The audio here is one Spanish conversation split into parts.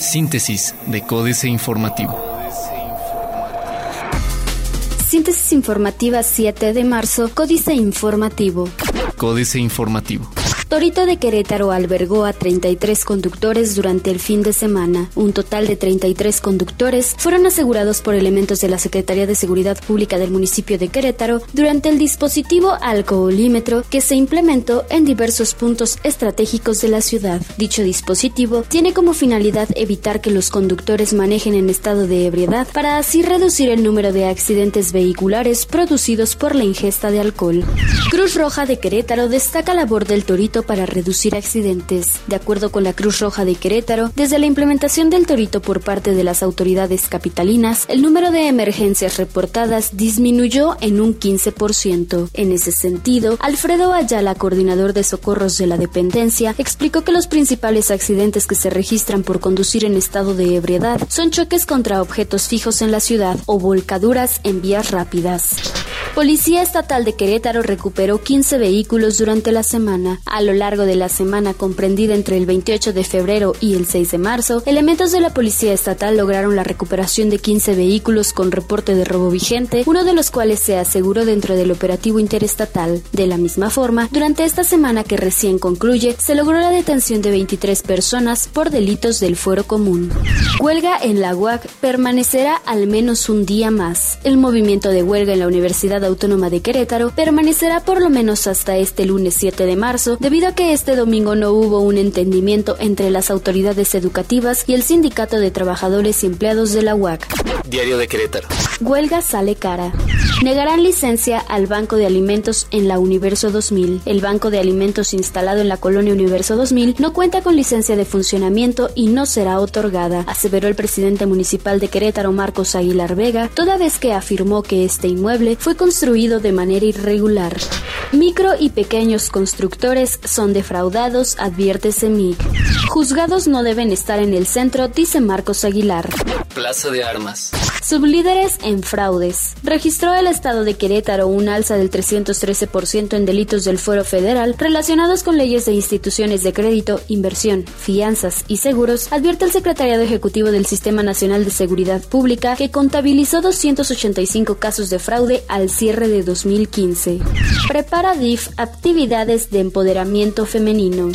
Síntesis de Códice Informativo. Síntesis informativa 7 de marzo, Códice Informativo. Códice Informativo. Torito de Querétaro albergó a 33 conductores durante el fin de semana. Un total de 33 conductores fueron asegurados por elementos de la Secretaría de Seguridad Pública del municipio de Querétaro durante el dispositivo alcoholímetro que se implementó en diversos puntos estratégicos de la ciudad. Dicho dispositivo tiene como finalidad evitar que los conductores manejen en estado de ebriedad para así reducir el número de accidentes vehiculares producidos por la ingesta de alcohol. Cruz Roja de Querétaro destaca la labor del Torito para reducir accidentes. De acuerdo con la Cruz Roja de Querétaro, desde la implementación del torito por parte de las autoridades capitalinas, el número de emergencias reportadas disminuyó en un 15%. En ese sentido, Alfredo Ayala, coordinador de socorros de la dependencia, explicó que los principales accidentes que se registran por conducir en estado de ebriedad son choques contra objetos fijos en la ciudad o volcaduras en vías rápidas. Policía Estatal de Querétaro recuperó 15 vehículos durante la semana. A lo largo de la semana comprendida entre el 28 de febrero y el 6 de marzo, elementos de la Policía Estatal lograron la recuperación de 15 vehículos con reporte de robo vigente, uno de los cuales se aseguró dentro del operativo interestatal. De la misma forma, durante esta semana que recién concluye, se logró la detención de 23 personas por delitos del fuero común. Huelga en la UAC permanecerá al menos un día más. El movimiento de huelga en la Universidad Autónoma de Querétaro permanecerá por lo menos hasta este lunes 7 de marzo, debido a que este domingo no hubo un entendimiento entre las autoridades educativas y el Sindicato de Trabajadores y Empleados de la UAC. Diario de Querétaro. Huelga sale cara. Negarán licencia al Banco de Alimentos en la Universo 2000. El Banco de Alimentos instalado en la colonia Universo 2000 no cuenta con licencia de funcionamiento y no será otorgada, aseveró el presidente municipal de Querétaro, Marcos Aguilar Vega, toda vez que afirmó que este inmueble fue construido de manera irregular. Micro y pequeños constructores son defraudados, advierte CEMIC. Juzgados no deben estar en el centro, dice Marcos Aguilar. Plaza de Armas. Sublíderes en fraudes. Registró el Estado de Querétaro un alza del 313% en delitos del fuero federal relacionados con leyes de instituciones de crédito, inversión, fianzas y seguros, advierte el Secretariado Ejecutivo del Sistema Nacional de Seguridad Pública que contabilizó 285 casos de fraude al cierre de 2015. Prepara DIF actividades de empoderamiento femenino.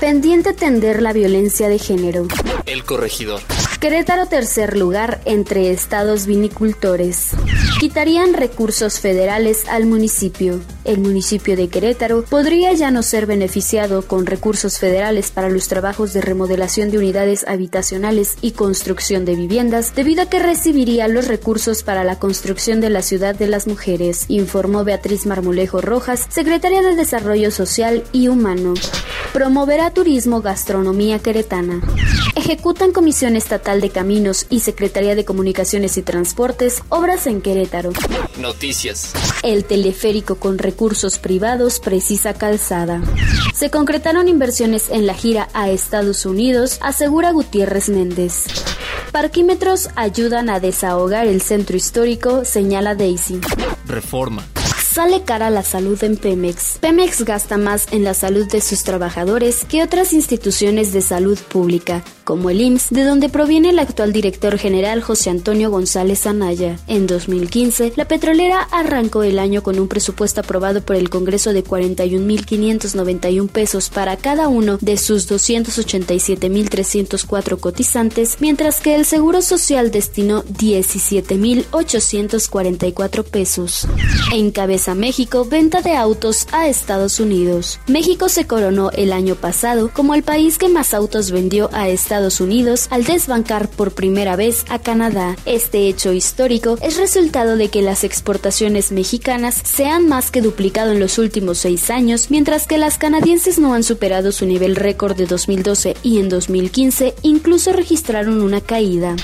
Pendiente tender la violencia de género. El corregidor. Querétaro tercer lugar entre estados vinicultores. Quitarían recursos federales al municipio. El municipio de Querétaro podría ya no ser beneficiado con recursos federales para los trabajos de remodelación de unidades habitacionales y construcción de viviendas, debido a que recibiría los recursos para la construcción de la ciudad de las mujeres, informó Beatriz Marmolejo Rojas, secretaria de Desarrollo Social y Humano. Promoverá turismo gastronomía queretana. Ejecutan Comisión Estatal de Caminos y Secretaría de Comunicaciones y Transportes obras en Querétaro. Noticias. El teleférico con recursos privados precisa calzada. Se concretaron inversiones en la gira a Estados Unidos, asegura Gutiérrez Méndez. Parquímetros ayudan a desahogar el centro histórico, señala Daisy. Reforma. Sale cara la salud en Pemex. Pemex gasta más en la salud de sus trabajadores que otras instituciones de salud pública, como el IMSS, de donde proviene el actual director general José Antonio González Anaya. En 2015, la petrolera arrancó el año con un presupuesto aprobado por el Congreso de 41.591 pesos para cada uno de sus 287.304 cotizantes, mientras que el Seguro Social destinó 17.844 pesos. Encabeza México venta de autos a Estados Unidos. México se coronó el año pasado como el país que más autos vendió a Estados Unidos al desbancar por primera vez a Canadá. Este hecho histórico es resultado de que las exportaciones mexicanas se han más que duplicado en los últimos seis años, mientras que las canadienses no han superado su nivel récord de 2012 y en 2015 incluso registraron una caída.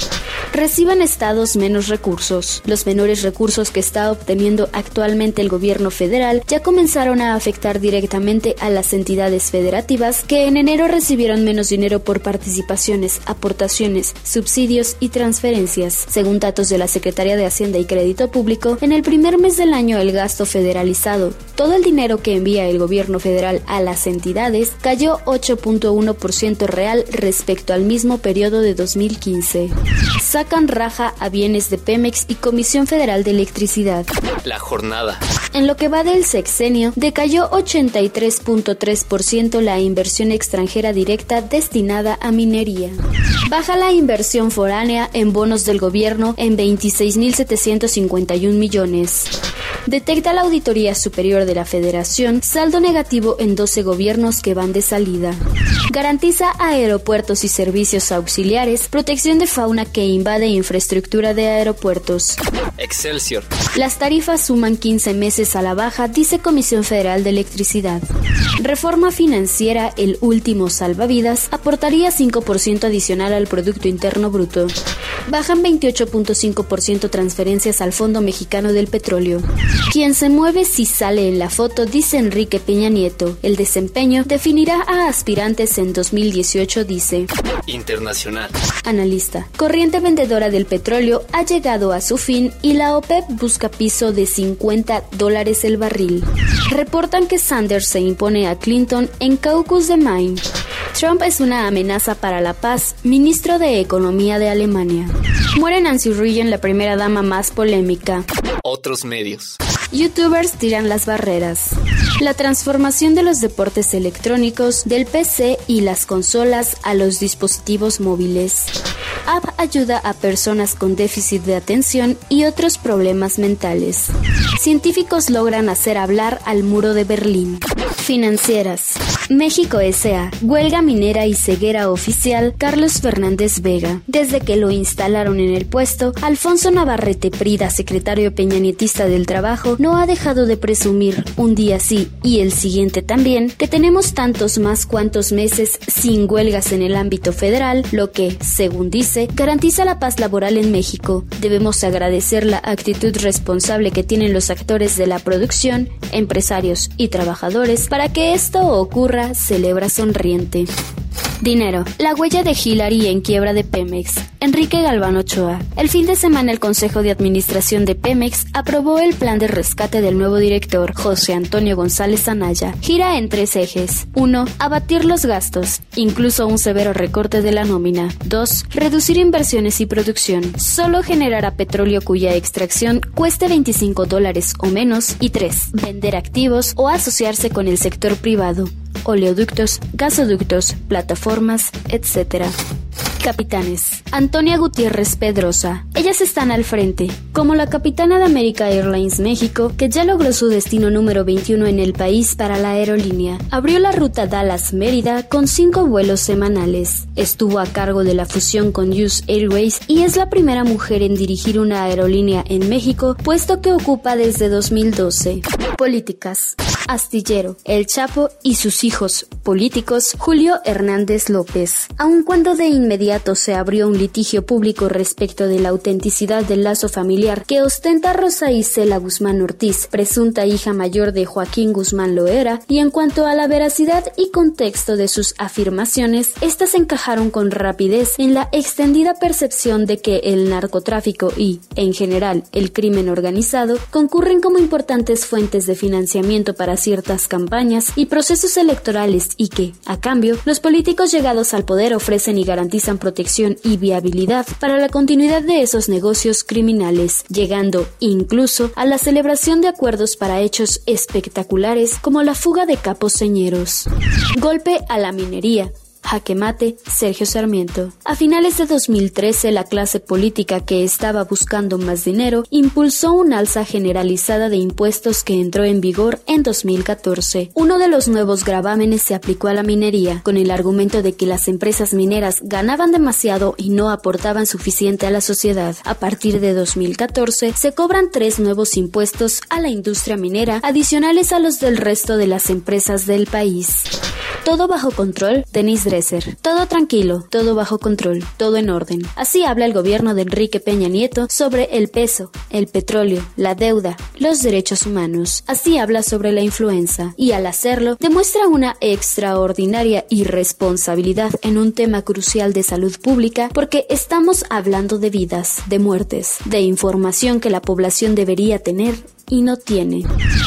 reciban estados menos recursos. Los menores recursos que está obteniendo actualmente el gobierno federal ya comenzaron a afectar directamente a las entidades federativas que en enero recibieron menos dinero por aportaciones, subsidios y transferencias. Según datos de la Secretaría de Hacienda y Crédito Público, en el primer mes del año el gasto federalizado, todo el dinero que envía el gobierno federal a las entidades, cayó 8.1% real respecto al mismo periodo de 2015. Sacan raja a bienes de Pemex y Comisión Federal de Electricidad. La jornada. En lo que va del sexenio, decayó 83.3% la inversión extranjera directa destinada a minería. Baja la inversión foránea en bonos del gobierno en 26.751 millones. Detecta la Auditoría Superior de la Federación saldo negativo en 12 gobiernos que van de salida. Garantiza a aeropuertos y servicios auxiliares protección de fauna que invade infraestructura de aeropuertos. Excelsior. Las tarifas suman 15 meses a la baja, dice Comisión Federal de Electricidad. Reforma financiera, el último salvavidas, aportaría 5% adicional al Producto Interno Bruto. Bajan 28.5% transferencias al Fondo Mexicano del Petróleo. Quien se mueve si sale en la foto, dice Enrique Peña Nieto. El desempeño definirá a aspirantes en 2018, dice. Internacional. Analista. Corriente vendedora del petróleo ha llegado a su fin y la OPEP busca piso de 50 dólares el barril. Reportan que Sanders se impone a Clinton en Caucus de Maine. Trump es una amenaza para la paz, ministro de Economía de Alemania. Muere Nancy Reagan, la primera dama más polémica. Otros medios. Youtubers tiran las barreras. La transformación de los deportes electrónicos del PC y las consolas a los dispositivos móviles. App ayuda a personas con déficit de atención y otros problemas mentales. Científicos logran hacer hablar al muro de Berlín. Financieras. México S.A. Huelga minera y ceguera oficial Carlos Fernández Vega. Desde que lo instalaron en el puesto, Alfonso Navarrete Prida, secretario peñanietista del Trabajo, no ha dejado de presumir, un día sí y el siguiente también, que tenemos tantos más cuantos meses sin huelgas en el ámbito federal, lo que, según dice, garantiza la paz laboral en México. Debemos agradecer la actitud responsable que tienen los actores de la producción, empresarios y trabajadores para que esto ocurra, celebra sonriente. Dinero. La huella de Hillary en quiebra de Pemex. Enrique Galván Ochoa. El fin de semana el Consejo de Administración de Pemex aprobó el plan de rescate del nuevo director, José Antonio González Anaya. Gira en tres ejes. 1. Abatir los gastos, incluso un severo recorte de la nómina. 2. Reducir inversiones y producción. Solo generará petróleo cuya extracción cueste 25 dólares o menos. Y 3. Vender activos o asociarse con el sector privado oleoductos, gasoductos, plataformas, etc. Capitanes. Antonia Gutiérrez Pedrosa. Ellas están al frente, como la capitana de America Airlines México, que ya logró su destino número 21 en el país para la aerolínea. Abrió la ruta Dallas-Mérida con cinco vuelos semanales. Estuvo a cargo de la fusión con US Airways y es la primera mujer en dirigir una aerolínea en México, puesto que ocupa desde 2012. Políticas. Astillero, El Chapo y sus hijos políticos, Julio Hernández López. Aun cuando de inmediato se abrió un litigio público respecto de la autenticidad del lazo familiar que ostenta Rosa Isela Guzmán Ortiz, presunta hija mayor de Joaquín Guzmán Loera, y en cuanto a la veracidad y contexto de sus afirmaciones, estas encajaron con rapidez en la extendida percepción de que el narcotráfico y, en general, el crimen organizado concurren como importantes fuentes de financiamiento para ciertas campañas y procesos electorales y que, a cambio, los políticos llegados al poder ofrecen y garantizan protección y viabilidad para la continuidad de esos negocios criminales, llegando incluso a la celebración de acuerdos para hechos espectaculares como la fuga de capos señeros. Golpe a la minería, Jaque mate, Sergio Sarmiento. A finales de 2013, la clase política que estaba buscando más dinero impulsó un alza generalizada de impuestos que entró en vigor en 2014. Uno de los nuevos gravámenes se aplicó a la minería, con el argumento de que las empresas mineras ganaban demasiado y no aportaban suficiente a la sociedad. A partir de 2014, se cobran tres nuevos impuestos a la industria minera, adicionales a los del resto de las empresas del país. Todo bajo control, Denis Todo tranquilo, todo bajo control, todo en orden. Así habla el gobierno de Enrique Peña Nieto sobre el peso, el petróleo, la deuda, los derechos humanos. Así habla sobre la influenza y al hacerlo demuestra una extraordinaria irresponsabilidad en un tema crucial de salud pública porque estamos hablando de vidas, de muertes, de información que la población debería tener y no tiene.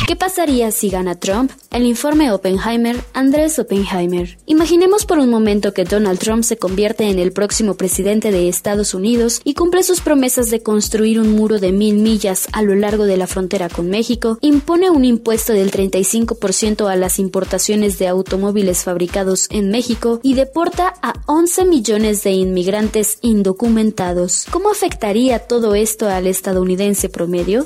¿Qué pasaría si gana Trump? El informe Oppenheimer, Andrés Oppenheimer. Imaginemos por un momento que Donald Trump se convierte en el próximo presidente de Estados Unidos y cumple sus promesas de construir un muro de mil millas a lo largo de la frontera con México, impone un impuesto del 35% a las importaciones de automóviles fabricados en México y deporta a 11 millones de inmigrantes indocumentados. ¿Cómo afectaría todo esto al estadounidense promedio?